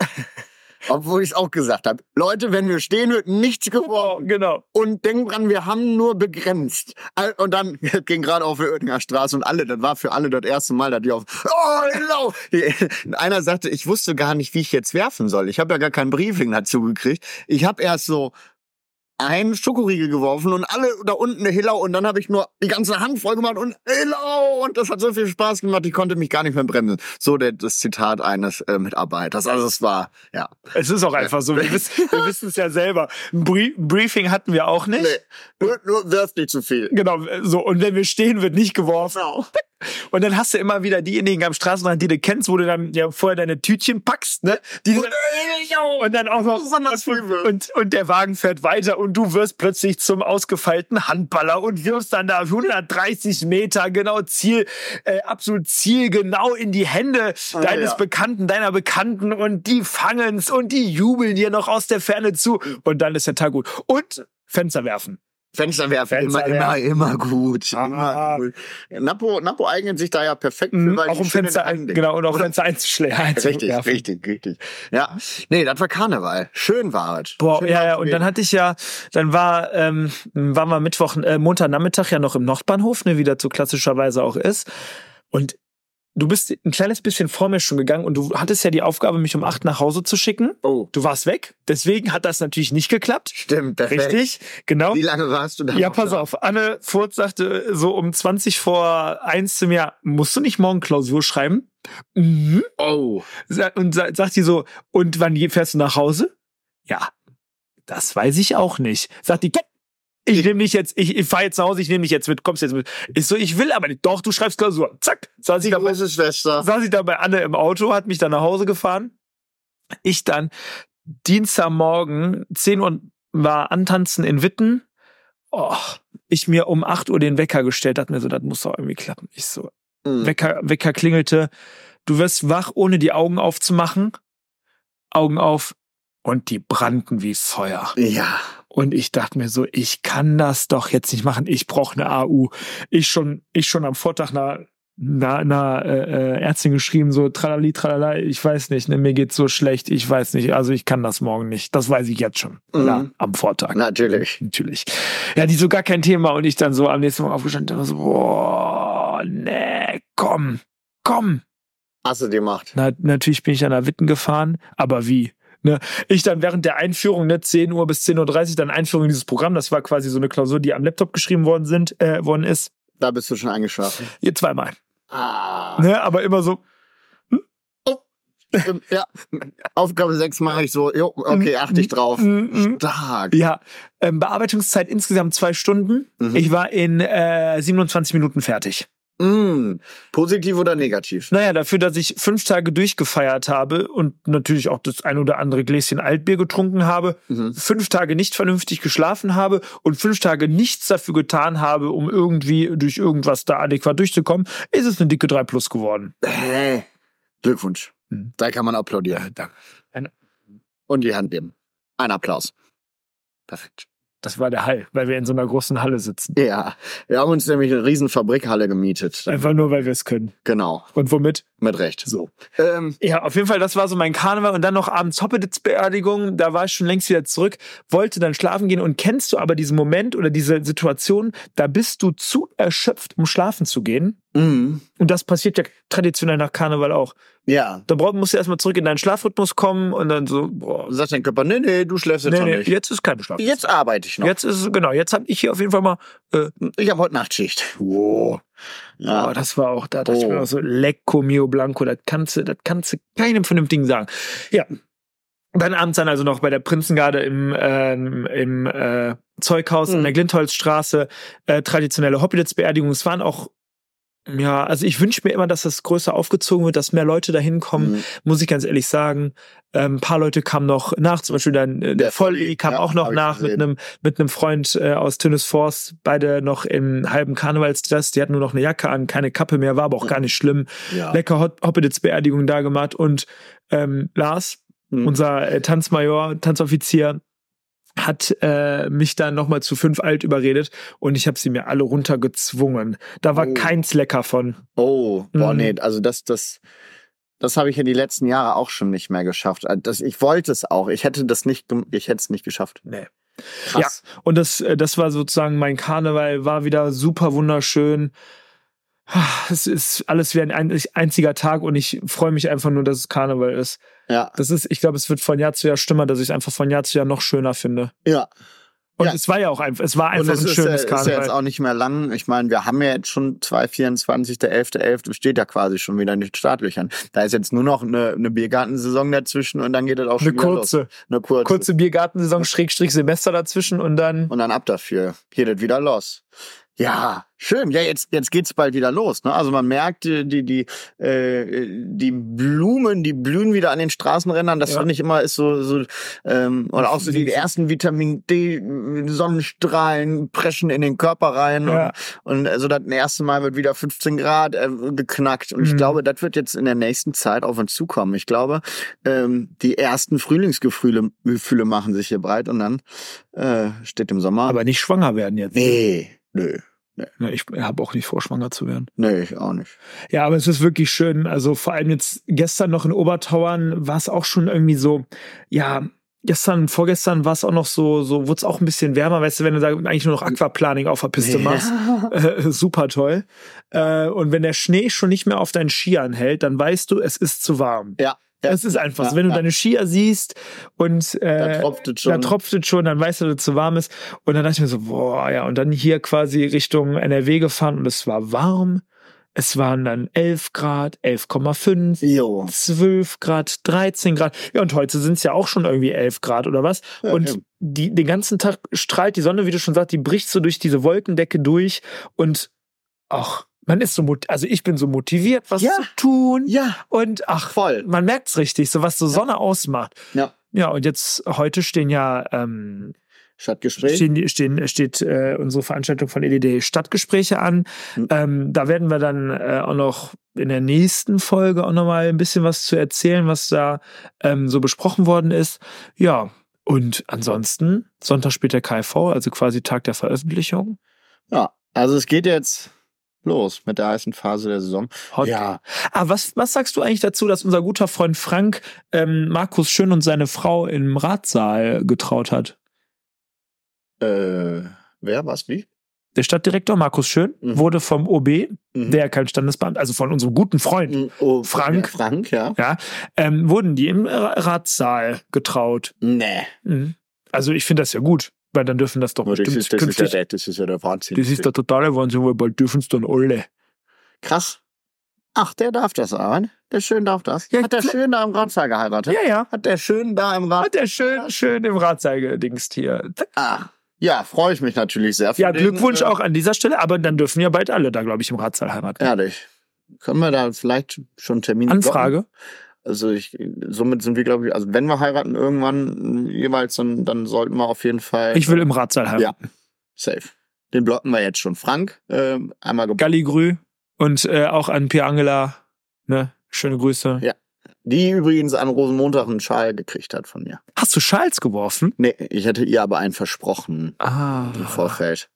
Obwohl ich es auch gesagt habe. Leute, wenn wir stehen, wird nichts geworfen. genau. Und denk dran, wir haben nur begrenzt. Und dann <laughs> ging gerade auf der Oerdinger Straße und alle, das war für alle das erste Mal, dass die auf, oh, genau. <laughs> Einer sagte, ich wusste gar nicht, wie ich jetzt werfen soll. Ich habe ja gar kein Briefing dazu gekriegt. Ich habe erst so einen Schokoriegel geworfen und alle da unten eine Hillau und dann habe ich nur die ganze Hand voll gemacht und Hillau und das hat so viel Spaß gemacht, ich konnte mich gar nicht mehr bremsen. So der, das Zitat eines äh, Mitarbeiters. Also es war, ja. Es ist auch einfach so. Wir wissen, wir <laughs> wissen es ja selber. Ein Brie- Briefing hatten wir auch nicht. Nee, nur, nur wirf nicht zu viel. Genau, so. Und wenn wir stehen, wird nicht geworfen. Genau. Und dann hast du immer wieder diejenigen am Straßenrand, die du kennst, wo du dann ja vorher deine Tütchen packst, ne? Die und, und dann auch noch und, und der Wagen fährt weiter und du wirst plötzlich zum ausgefeilten Handballer und wirfst dann da 130 Meter genau Ziel, äh, absolut zielgenau in die Hände ah, deines ja. Bekannten, deiner Bekannten und die fangen's und die jubeln dir noch aus der Ferne zu und dann ist der Tag gut. Und Fenster werfen. Fenster werfen, Fenster immer, werfen. immer, immer gut. Immer gut. Napo, Napo eignet sich da ja perfekt für, mhm, auch um Fenster ein, genau, und auch Fenster einzuschlägen. Richtig, richtig, richtig. Ja. Nee, das war Karneval. Schön war es. Boah, Schön ja, ja, und dann hatte ich ja, dann war, ähm, waren wir Mittwoch, äh, Montagnachmittag ja noch im Nordbahnhof, ne, wie das so klassischerweise auch ist. Und du bist ein kleines bisschen vor mir schon gegangen und du hattest ja die Aufgabe, mich um acht nach Hause zu schicken. Oh. Du warst weg. Deswegen hat das natürlich nicht geklappt. Stimmt, perfekt. Richtig, genau. Wie lange warst du da? Ja, pass da? auf. Anne Furz sagte so um 20 vor eins zu mir, musst du nicht morgen Klausur schreiben? Mhm. Oh. Und sagt sie so, und wann fährst du nach Hause? Ja. Das weiß ich auch nicht. Sagt die, ich nehme dich jetzt, ich, ich fahre jetzt nach Hause, ich nehme dich jetzt mit, kommst jetzt mit. Ich so, ich will aber nicht. Doch, du schreibst Klausur. Zack. Saß ich, da bei, Schwester. saß ich da bei Anne im Auto, hat mich dann nach Hause gefahren. Ich dann Dienstagmorgen, 10 Uhr war antanzen in Witten. Oh, ich mir um 8 Uhr den Wecker gestellt, hat mir so, das muss doch irgendwie klappen. Ich so, mhm. Wecker, Wecker klingelte. Du wirst wach, ohne die Augen aufzumachen. Augen auf. Und die brannten wie Feuer. Ja. Und ich dachte mir so, ich kann das doch jetzt nicht machen. Ich brauche eine AU. Ich schon, ich schon am Vortag einer, einer, einer äh, Ärztin geschrieben, so tralali, tralala, ich weiß nicht, ne, mir geht's so schlecht, ich weiß nicht, also ich kann das morgen nicht. Das weiß ich jetzt schon. Mhm. Ja, am Vortag. Natürlich. Natürlich. Ja, die so gar kein Thema und ich dann so am nächsten Morgen aufgestanden und so, boah, nee, komm, komm. Hast du die gemacht? Na, natürlich bin ich an der Witten gefahren, aber wie? Ne? Ich dann während der Einführung, ne, 10 Uhr bis 10.30 Uhr, dann Einführung in dieses Programm, das war quasi so eine Klausur, die am Laptop geschrieben worden sind, äh, worden ist. Da bist du schon eingeschlafen. Hier zweimal. Ah. Ne, aber immer so. Hm? Oh. Ähm, ja, Aufgabe 6 mache ich so, jo, okay, hm, achte ich drauf. Hm, Stark. Ja, ähm, Bearbeitungszeit insgesamt zwei Stunden. Mhm. Ich war in äh, 27 Minuten fertig. Mm, positiv oder negativ? Naja, dafür, dass ich fünf Tage durchgefeiert habe und natürlich auch das ein oder andere Gläschen Altbier getrunken habe, mhm. fünf Tage nicht vernünftig geschlafen habe und fünf Tage nichts dafür getan habe, um irgendwie durch irgendwas da adäquat durchzukommen, ist es eine dicke 3 Plus geworden. Hey, Glückwunsch. Mhm. Da kann man applaudieren. Ja, danke. Und die Hand geben. Ein Applaus. Perfekt. Das war der Hall, weil wir in so einer großen Halle sitzen. Ja, wir haben uns nämlich eine riesen Fabrikhalle gemietet. Einfach nur, weil wir es können. Genau. Und womit? Mit Recht. So. Ähm, ja, auf jeden Fall, das war so mein Karneval und dann noch abends Hoppedits Beerdigung. Da war ich schon längst wieder zurück, wollte dann schlafen gehen und kennst du aber diesen Moment oder diese Situation, da bist du zu erschöpft, um schlafen zu gehen. Mhm. Und das passiert ja traditionell nach Karneval auch. Ja. Da musst du erstmal zurück in deinen Schlafrhythmus kommen und dann so, boah. Sagt dein Körper, nee, nee, du schläfst jetzt nee, noch nee, nicht. Jetzt ist kein Schlaf. Jetzt arbeite ich noch. Jetzt ist, genau, jetzt habe ich hier auf jeden Fall mal. Äh, ich habe heute Nachtschicht. Wow. Ja, oh, das war auch da. dachte oh. ich mir auch so, Lecco Mio Blanco, das kannst du, das kannst du keinem vernünftigen sagen. Ja. Dann abends dann also noch bei der Prinzengarde im, ähm, im äh, Zeughaus mhm. in der Glintholzstraße äh, traditionelle Hobbits-Beerdigung. Es waren auch ja, also ich wünsche mir immer, dass das größer aufgezogen wird, dass mehr Leute da hinkommen, mhm. muss ich ganz ehrlich sagen. Ähm, ein paar Leute kamen noch nach, zum Beispiel dann äh, der Volli kam ja, auch noch nach mit einem mit einem Freund äh, aus Tünnes Force, beide noch im halben Karnevalsdress, die hatten nur noch eine Jacke an, keine Kappe mehr, war aber auch gar nicht schlimm. Ja. Lecker Hot Hoppedits Beerdigung da gemacht und ähm, Lars, mhm. unser äh, Tanzmajor, Tanzoffizier, hat äh, mich dann nochmal zu fünf alt überredet und ich habe sie mir alle runtergezwungen. Da war oh. keins lecker von. Oh, boah, mhm. nee, also das, das, das habe ich ja die letzten Jahre auch schon nicht mehr geschafft. Äh, das, ich wollte es auch. Ich hätte das nicht, ich hätte es nicht geschafft. Nee. Krass. Ja, und das, äh, das war sozusagen mein Karneval, war wieder super wunderschön. Es ist alles wie ein einziger Tag und ich freue mich einfach nur, dass es Karneval ist. Ja. Das ist, ich glaube, es wird von Jahr zu Jahr stimmer, dass ich es einfach von Jahr zu Jahr noch schöner finde. Ja. Und ja. es war ja auch einfach, es war einfach es ein schönes ist, Karneval. ist ja jetzt auch nicht mehr lang. Ich meine, wir haben ja jetzt schon 2024, der 11.11. .11. steht ja quasi schon wieder in den Startlöchern. Da ist jetzt nur noch eine, eine Biergartensaison dazwischen und dann geht das auch schon eine wieder kurze, los. Eine kurze. Kurze Biergartensaison, Schrägstrich Semester dazwischen und dann. Und dann ab dafür. Geht das wieder los. Ja, schön. Ja, jetzt, jetzt geht's bald wieder los. Ne? Also man merkt, äh, die, die, äh, die Blumen, die blühen wieder an den Straßenrändern. Das Ja. fand ich immer ist so, so ähm, oder auch so die ersten Vitamin D Sonnenstrahlen preschen in den Körper rein. Ja. Und, und also das erste Mal wird wieder 15 Grad äh, geknackt. Und ich Mhm. glaube, das wird jetzt in der nächsten Zeit auf uns zukommen. Ich glaube, ähm, die ersten Frühlingsgefühle Gefühle machen sich hier breit und dann äh, steht im Sommer. Aber nicht schwanger werden jetzt. nee, nö. Ne, Ich habe auch nicht vor, schwanger zu werden. Nee, ich auch nicht. Ja, aber es ist wirklich schön. Also vor allem jetzt gestern noch in Obertauern war es auch schon irgendwie so, ja, gestern, vorgestern war es auch noch so, so wurde es auch ein bisschen wärmer, weißt du, wenn du da eigentlich nur noch Aquaplaning auf der Piste machst. Äh, super toll. Äh, und wenn der Schnee schon nicht mehr auf deinen Skiern hält, dann weißt du, es ist zu warm. Ja. Ja. Es ist einfach so. Wenn du deine Skier siehst und äh, Da tropft es schon. da tropft es schon, dann weißt du, dass es zu warm ist. Und dann dachte ich mir so, boah, ja, und dann hier quasi Richtung NRW gefahren und es war warm. Es waren dann 11 Grad, 11,5, Jo. 12 Grad, 13 Grad. Ja, und heute sind es ja auch schon irgendwie 11 Grad oder was. Ja, und eben. die, den ganzen Tag strahlt die Sonne, wie du schon sagst, die bricht so durch diese Wolkendecke durch und ach, man ist so, also ich bin so motiviert, was Ja. zu tun. Ja, Und ach, voll. man merkt's richtig, so was so Sonne ausmacht. Ja. Ja, und jetzt heute stehen ja ähm, Stadtgespräch. stehen, stehen, steht äh, unsere Veranstaltung von EDD Stadtgespräche an. Mhm. Ähm, da werden wir dann äh, auch noch in der nächsten Folge auch noch mal ein bisschen was zu erzählen, was da ähm, so besprochen worden ist. Ja, und ansonsten Sonntag spielt der KV, also quasi Tag der Veröffentlichung. Ja, also es geht jetzt los mit der heißen Phase der Saison. Hot. Ja, Ah, was, was sagst du eigentlich dazu, dass unser guter Freund Frank ähm, Markus Schön und seine Frau im Ratsaal getraut hat? äh, wer, was, wie? Der Stadtdirektor Markus Schön Mhm. wurde vom OB, Mhm. der kein Standesbeamter, also von unserem guten Freund, Mhm, oh, Frank. Ja, Frank, ja. ja, ähm, wurden die im Ra- Ratssaal getraut. Nee. Mhm. Also ich finde das ja gut, weil dann dürfen das doch Das bestimmt ist, das, ist ja, künftig. der- das ist ja der Wahnsinn. Das ist der totale Wahnsinn, weil bald dürfen es dann alle. Krass. Ach, der darf das aber. ne? Der Schön darf das. Ja, Hat der. Schön da im Ratsaal geheiratet? Ja, ja. Hat der Schön da im Rat... Hat der schön, schön im Ratssaal gedingst hier. Ah. Ja, freue ich mich natürlich sehr. für Ja, den, Glückwunsch äh, auch an dieser Stelle, aber dann dürfen ja bald alle da, glaube ich, im Ratssaal heiraten. Ehrlich. Können wir da vielleicht schon einen Termin blocken? Also ich, somit sind wir, glaube ich, also wenn wir heiraten irgendwann jeweils, dann, dann sollten wir auf jeden Fall. Ich will im Ratssaal heiraten. safe. Den blocken wir jetzt schon. Frank, ähm, einmal Galligrü und äh, auch an Pierre Angela. Ne? Schöne Grüße. Ja. die übrigens an Rosenmontag einen Schal gekriegt hat von mir. Hast du Schals geworfen? Nee, ich hätte ihr aber einen versprochen Ah. im Vorfeld.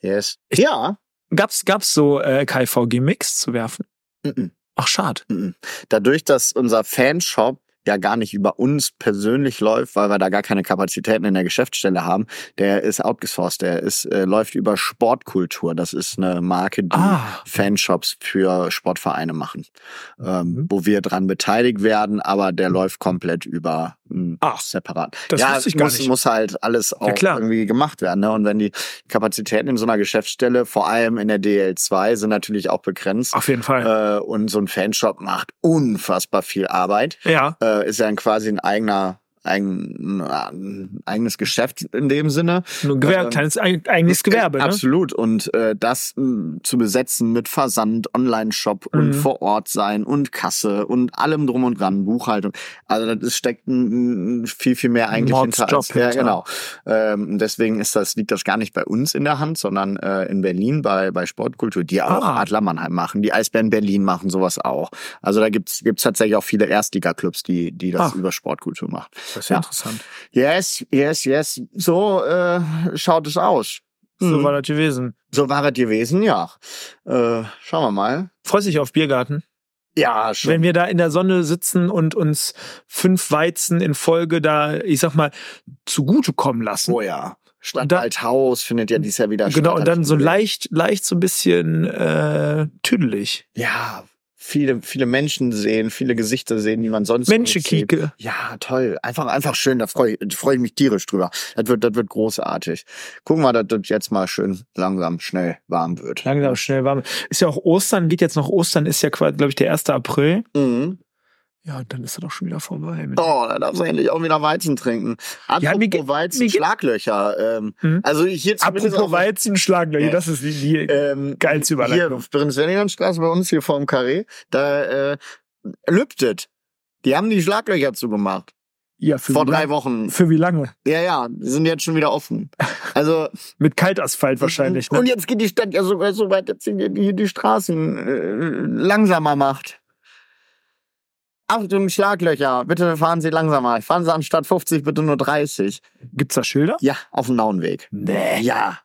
Yes. Ja. Gab's, gab's so äh, KV-Gimmicks zu werfen? Mhm. Ach, schade. Mhm. Dadurch, dass unser Fanshop ja gar nicht über uns persönlich läuft, weil wir da gar keine Kapazitäten in der Geschäftsstelle haben, der ist outgesourced, der ist, äh, läuft über Sportkultur. Das ist eine Marke, die Ah. Fanshops für Sportvereine machen, ähm, Mhm. wo wir dran beteiligt werden, aber der läuft komplett über Ach, separat. das ja, wusste ich muss, nicht. muss halt alles auch klar. irgendwie gemacht werden. Ne? Und wenn die Kapazitäten in so einer Geschäftsstelle, vor allem in der DL2, sind natürlich auch begrenzt. Auf jeden Fall. Äh, und so ein Fanshop macht unfassbar viel Arbeit. ja. Äh, ist ja quasi ein eigener, ein, ein eigenes Geschäft in dem Sinne. Nur ein Gewerbe, ähm, kleines eig- eigenes Gewerbe, ne? Absolut. Und äh, das mh, zu besetzen mit Versand, Online-Shop und Mhm. vor Ort sein und Kasse und allem drum und dran, Buchhaltung. Also das steckt ein, viel, viel mehr eigentlich hinter. Mordsjob Als, ja, hinter. genau. Ähm, deswegen ist das, liegt das gar nicht bei uns in der Hand, sondern äh, in Berlin bei, bei Sportkultur, die auch Ah. Adler Mannheim machen, die Eisbären Berlin machen sowas auch. Also da gibt's gibt's tatsächlich auch viele Erstliga-Clubs, die, die das Ah. über Sportkultur machen. Das ist ja interessant. Yes, yes, yes. So äh, schaut es aus. So Mhm. war das gewesen. So war es gewesen, ja. Äh, schauen wir mal. Freust dich auf Biergarten? Ja, schon. Wenn wir da in der Sonne sitzen und uns fünf Weizen in Folge da, ich sag mal, zugutekommen lassen. oh ja. Stadtwaldhaus findet ja dieses Jahr wieder statt. Genau, und dann so leicht, leicht so ein bisschen äh, tüdelig. Ja, viele, viele Menschen sehen, viele Gesichter sehen, die man sonst nicht sieht. Menschekieke. Ja, toll. Einfach, einfach schön. Da freue ich, freu ich mich tierisch drüber. Das wird, das wird großartig. Gucken wir, dass das jetzt mal schön langsam, schnell warm wird. Langsam schnell warm. Ist ja auch Ostern, geht jetzt noch Ostern, ist ja quasi, glaube ich, der 1. April. Mhm. Ja, dann ist er doch schon wieder vorbei. Oh, da darfst du endlich auch wieder Weizen trinken. Apropos Ja, Weizen, Schlaglöcher. Ähm, Hm? Also hier Apropos auf- Weizen, Schlaglöcher, Ja. das ist die, die ähm, geilste hier, Überleitung. Prinz-Ferdinand-Straße bei uns hier vorm Carré, da äh, lüftet. Die haben die Schlaglöcher zugemacht. Ja, für Vor drei lang- Wochen. Für wie lange? Ja, ja, die sind jetzt schon wieder offen. <laughs> Also Mit Kaltasphalt wahrscheinlich. Ne? Und jetzt geht die Stadt ja sogar so weit, dass sie die, die Straßen äh, langsamer macht. Achtung, Schlaglöcher, bitte fahren Sie langsamer. Fahren Sie anstatt 50 bitte nur 30. Gibt's da Schilder? Ja, auf dem Nauenweg. Nee. Ja.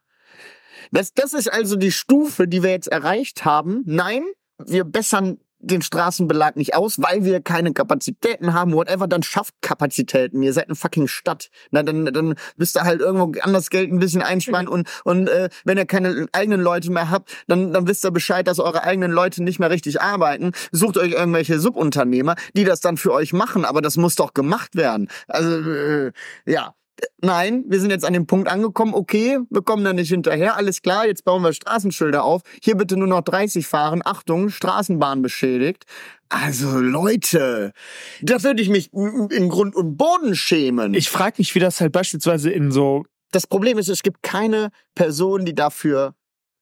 Das, das ist also die Stufe, die wir jetzt erreicht haben. Nein, wir bessern den Straßenbelag nicht aus, weil wir keine Kapazitäten haben, whatever, dann schafft Kapazitäten. Ihr seid eine fucking Stadt. Na, dann, dann müsst ihr halt irgendwo anders Geld ein bisschen einsparen <laughs> und, und äh, wenn ihr keine eigenen Leute mehr habt, dann, dann wisst ihr Bescheid, dass eure eigenen Leute nicht mehr richtig arbeiten. Sucht euch irgendwelche Subunternehmer, die das dann für euch machen, aber das muss doch gemacht werden. Also, äh, ja. Nein, wir sind jetzt an dem Punkt angekommen, okay, wir kommen da nicht hinterher, alles klar, jetzt bauen wir Straßenschilder auf. Hier bitte nur noch 30 fahren, Achtung, Straßenbahn beschädigt. Also Leute, da würde ich mich in Grund und Boden schämen. Ich frage mich, wie das halt beispielsweise in so das Problem ist, es gibt keine Person, die dafür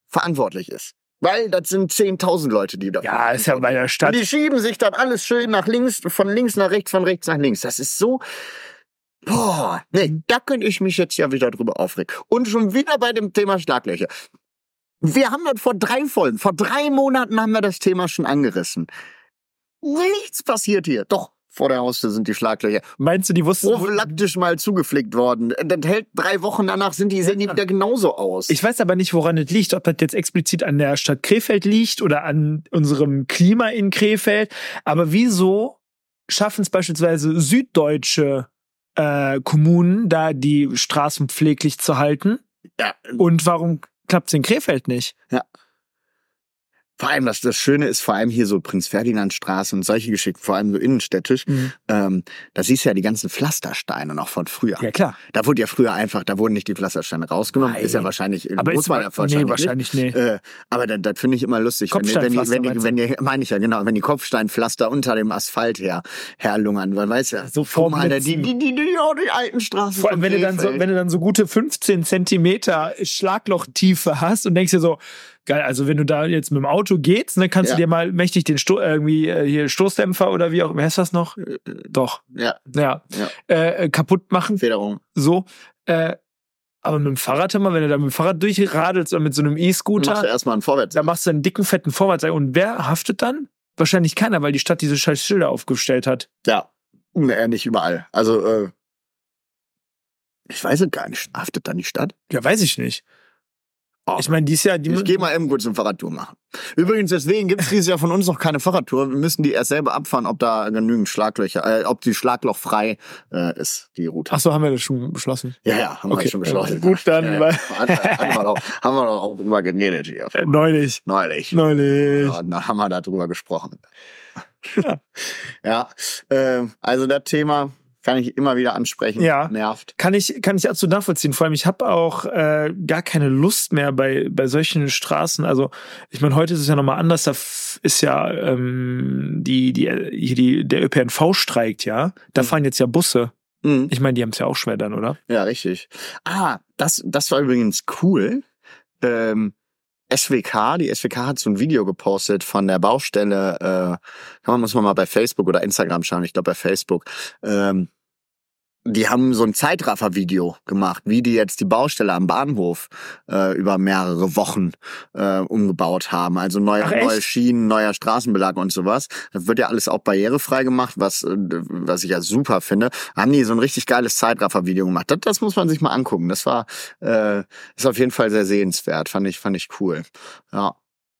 verantwortlich ist. Weil das sind 10.000 Leute, die dafür Ja, ist ja bei der Und Stadt. die schieben sich dann alles schön nach links, von links nach rechts, von rechts nach links. Das ist so. Boah, nee, da könnte ich mich jetzt ja wieder drüber aufregen. Und schon wieder bei dem Thema Schlaglöcher. Wir haben das vor drei Folgen, vor drei Monaten haben wir das Thema schon angerissen. Nichts passiert hier. Doch, vor der Haustür sind die Schlaglöcher Meinst du, die wussten. prophylaktisch mal zugeflickt worden. Das hält drei Wochen danach, sind die, sehen die wieder genauso aus. Ich weiß aber nicht, woran es liegt, ob das jetzt explizit an der Stadt Krefeld liegt oder an unserem Klima in Krefeld. Aber wieso schaffen es beispielsweise süddeutsche äh, Kommunen, da die Straßen pfleglich zu halten? ja, Und warum klappt es in Krefeld nicht? Vor allem, das, das Schöne ist vor allem hier so Prinz-Ferdinand-Straße und solche Geschichten, vor allem so innenstädtisch. Ähm, da siehst du ja die ganzen Pflastersteine noch von früher. Ja, klar. Da wurde ja früher einfach, da wurden nicht die Pflastersteine rausgenommen. Nein. Ist ja wahrscheinlich, Aber muss man ja wahrscheinlich, nee, wahrscheinlich nee. nicht. Äh, aber das, das finde ich immer lustig. Wenn, die- wenn, die, wenn, die, wenn die, meine ich ja genau, wenn die Kopfsteinpflaster unter dem Asphalt her, herlungern, weil weißt ja, So mal, Alter, die, die, die, die, oh, die alten Straßen. Vor allem, wenn du dann so, wenn du dann so gute 15 Zentimeter Schlaglochtiefe hast und denkst dir so, geil, also wenn du da jetzt mit dem Auto gehst, dann kannst Ja. du dir mal mächtig den Sto irgendwie äh, hier Stoßdämpfer oder wie auch, wie heißt das noch? Doch, ja, ja, Ja. Äh, äh, kaputt machen, Federung. so. Äh, aber mit dem Fahrrad immer, wenn du da mit dem Fahrrad durchradelst oder mit so einem Machst du E-Scooter, erstmal einen Vorwärts. da machst du einen dicken, fetten Vorwärts. Und wer haftet dann? Wahrscheinlich keiner, weil die Stadt diese scheiß Schilder aufgestellt hat. Ja, nee, nicht überall. Also, äh, ich weiß es gar nicht. Haftet dann die Stadt? Ja, weiß ich nicht. Oh. Ich meine, dies Jahr, die Ich gehe mal eben kurz eine Fahrradtour machen. Übrigens, deswegen gibt es dieses Jahr von uns noch keine Fahrradtour. Wir müssen die erst selber abfahren, ob da genügend Schlaglöcher, äh, ob die schlaglochfrei äh, ist, die Route. Ach so, haben wir das schon beschlossen. Ja, ja, haben Okay, wir schon beschlossen. gut, dann, Ja, weil- haben, wir doch, <laughs> haben wir doch auch drüber geredet hier. Äh, neulich. Neulich. Neulich. Ja, da haben wir darüber gesprochen. Ja. <laughs> Ja, äh, also das Thema kann ich immer wieder ansprechen. Ja. Nervt. Kann ich, kann ich absolut nachvollziehen. Vor allem, ich habe auch äh, gar keine Lust mehr bei, bei solchen Straßen. Also, ich meine, heute ist es ja nochmal anders. Da ist ja ähm, die, die, hier die, der ÖPNV streikt, ja. Da Mhm. fahren jetzt ja Busse. Mhm. Ich meine, die haben es ja auch schwer dann, oder? Ja, richtig. Ah, das, das war übrigens cool. Ähm, SWK, die SWK hat so ein Video gepostet von der Baustelle, äh, kann man, muss man mal bei Facebook oder Instagram schauen, ich glaube bei Facebook. Ähm, die haben so ein Zeitraffer-Video gemacht, wie die jetzt die Baustelle am Bahnhof äh, über mehrere Wochen äh, umgebaut haben. Also neue, neue Schienen, neuer Straßenbelag und sowas. Das wird ja alles auch barrierefrei gemacht, was, äh, was ich ja super finde. Haben die so ein richtig geiles Zeitraffer-Video gemacht. Das, das muss man sich mal angucken. Das war äh, ist auf jeden Fall sehr sehenswert. Fand ich, fand ich cool. Ja.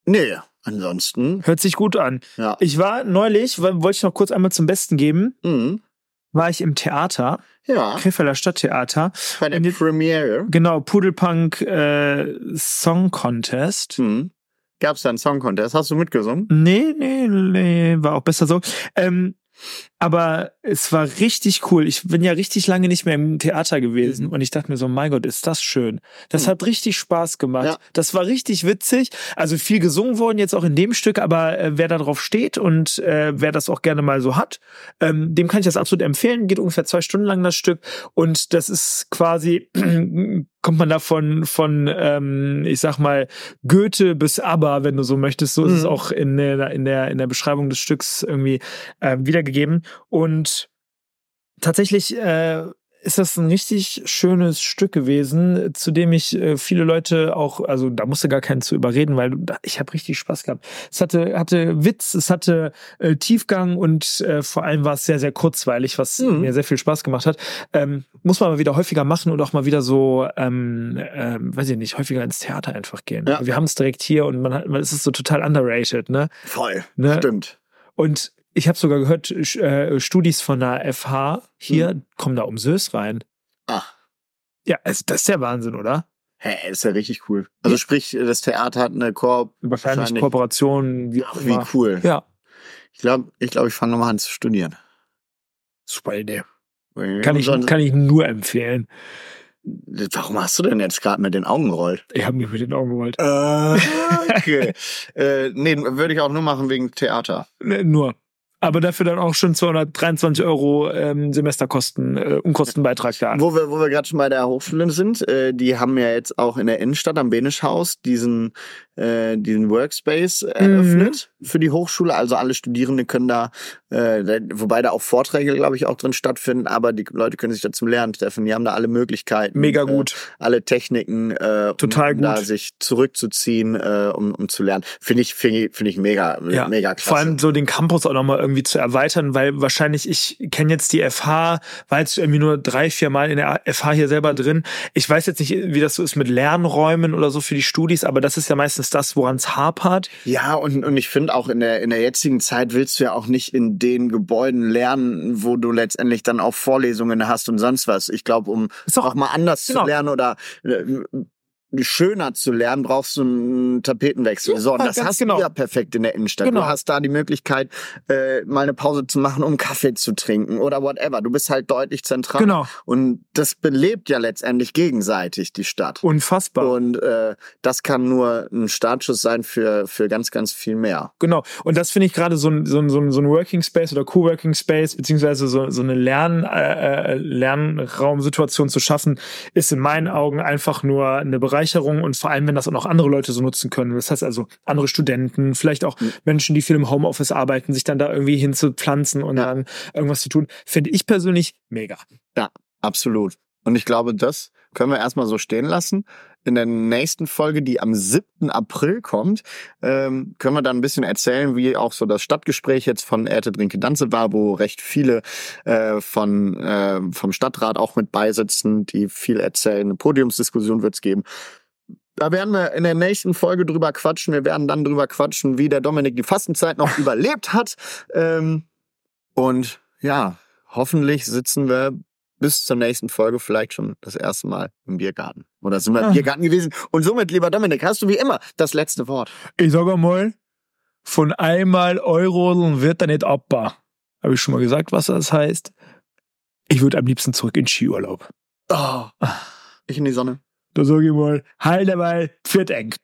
Nee, ansonsten, Hört sich gut an. ja. Ich war neulich, wollte ich noch kurz einmal zum Besten geben, Mhm. War ich im Theater, Ja, Krefelder Stadttheater. bei der jetzt- Premiere. Genau, Pudelpunk äh, Song Contest. Mhm. Gab's da einen Song Contest? Hast du mitgesungen? Nee, nee, nee, war auch besser so. Ähm, Aber es war richtig cool. Ich bin ja richtig lange nicht mehr im Theater gewesen Mhm. und ich dachte mir so, mein Gott, ist das schön. Das Mhm. hat richtig Spaß gemacht. Ja. Das war richtig witzig. Also viel gesungen worden jetzt auch in dem Stück, aber äh, wer da drauf steht und äh, wer das auch gerne mal so hat, ähm, dem kann ich das absolut empfehlen. Geht ungefähr zwei Stunden lang das Stück und das ist quasi kommt man da von, von ähm, ich sag mal, Goethe bis ABBA, wenn du so möchtest. So ist es Mhm. auch in der, in der, in der Beschreibung des Stücks irgendwie äh, wiedergegeben. Und tatsächlich äh, ist das ein richtig schönes Stück gewesen, zu dem ich äh, viele Leute auch, also da musste gar keinen zu überreden, weil ich habe richtig Spaß gehabt. Es hatte, hatte Witz, es hatte äh, Tiefgang und äh, vor allem war es sehr, sehr kurzweilig, was Mhm. mir sehr viel Spaß gemacht hat. Ähm, muss man mal wieder häufiger machen und auch mal wieder so, ähm, ähm, weiß ich nicht, häufiger ins Theater einfach gehen. Ja. Wir haben es direkt hier und man hat, es ist so total underrated, ne? Voll. Ne? Stimmt. Und ich habe sogar gehört, äh, Studis von der FH hier kommen da um Sös rein. Ah. Ja, also das ist der Wahnsinn, oder? Hä, ist ja richtig cool. Also sprich, das Theater hat eine Koop. Wahrscheinlich, Wahrscheinlich. Kooperationen, wie auch Wie cool. Ja, Ich glaube, ich, glaub, ich fange nochmal an zu studieren. super Idee. Kann ich, kann ich nur empfehlen. Warum hast du denn jetzt gerade mit den Augen gerollt? Ich habe mir mit den Augen gewollt. Äh, <laughs> okay. äh, nee, würde ich auch nur machen wegen Theater. Ne, nur. Aber dafür dann auch schon 223 Euro ähm, Semesterkosten, äh, Unkostenbeitrag da. Wo wir, wo wir gerade schon bei der Hochschule sind, äh, die haben ja jetzt auch in der Innenstadt am Benischhaus diesen, äh, diesen Workspace eröffnet für die Hochschule. Also alle Studierende können da, äh, da- wobei da auch Vorträge, glaube ich, auch drin stattfinden, aber die Leute können sich da zum Lernen treffen. Die haben da alle Möglichkeiten. Mega Äh, gut. alle Techniken, äh, Total um da gut. sich zurückzuziehen, äh, um, um zu lernen. Finde ich, finde ich, finde ich mega, Ja, mega klasse. Vor allem so den Campus auch nochmal irgendwie zu erweitern, weil wahrscheinlich, ich kenne jetzt die FH, war jetzt irgendwie nur drei, vier Mal in der FH hier selber drin. Ich weiß jetzt nicht, wie das so ist mit Lernräumen oder so für die Studis, aber das ist ja meistens das, woran es hapert. Ja, und, und ich finde auch in der, in der jetzigen Zeit willst du ja auch nicht in den Gebäuden lernen, wo du letztendlich dann auch Vorlesungen hast und sonst was. Ich glaube, um Ist doch- auch mal anders genau. zu lernen oder äh, schöner zu lernen, brauchst du einen Tapetenwechsel. So, und das hast genau. du ja perfekt in der Innenstadt. Genau. Du hast da die Möglichkeit, äh, mal eine Pause zu machen, um Kaffee zu trinken oder whatever. Du bist halt deutlich zentral. Genau. Und das belebt ja letztendlich gegenseitig die Stadt. Unfassbar. Und äh, das kann nur ein Startschuss sein für, für ganz, ganz viel mehr. Genau. Und das finde ich gerade so ein, so, ein, so ein Working Space oder Co-Working Space, beziehungsweise so, so eine Lern, äh, äh, Lernraumsituation zu schaffen, ist in meinen Augen einfach nur eine Bereicherung und vor allem, wenn das auch noch andere Leute so nutzen können. Das heißt also andere Studenten, vielleicht auch Mhm. Menschen, die viel im Homeoffice arbeiten, sich dann da irgendwie hinzupflanzen und Ja. dann irgendwas zu tun, finde ich persönlich mega. Absolut. Und ich glaube, das können wir erstmal so stehen lassen. In der nächsten Folge, die am 7. April kommt, ähm, können wir dann ein bisschen erzählen, wie auch so das Stadtgespräch jetzt von Erte Drinke Danze war, wo recht viele äh, von, äh, vom Stadtrat auch mit beisitzen, die viel erzählen. Eine Podiumsdiskussion wird es geben. Da werden wir in der nächsten Folge drüber quatschen. Wir werden dann drüber quatschen, wie der Dominik die Fastenzeit noch <laughs> überlebt hat. Ähm, und ja, hoffentlich sitzen wir bis zur nächsten Folge vielleicht schon das erste Mal im Biergarten. Oder sind wir im Ah. Biergarten gewesen? Und somit, lieber Dominik, hast du wie immer das letzte Wort. Ich sage mal, von einmal Euro wird da nicht abbar. Habe ich schon mal gesagt, was das heißt? Ich würde am liebsten zurück in Skiurlaub. Oh, ich in die Sonne. Da sage ich mal, halt dabei, eng.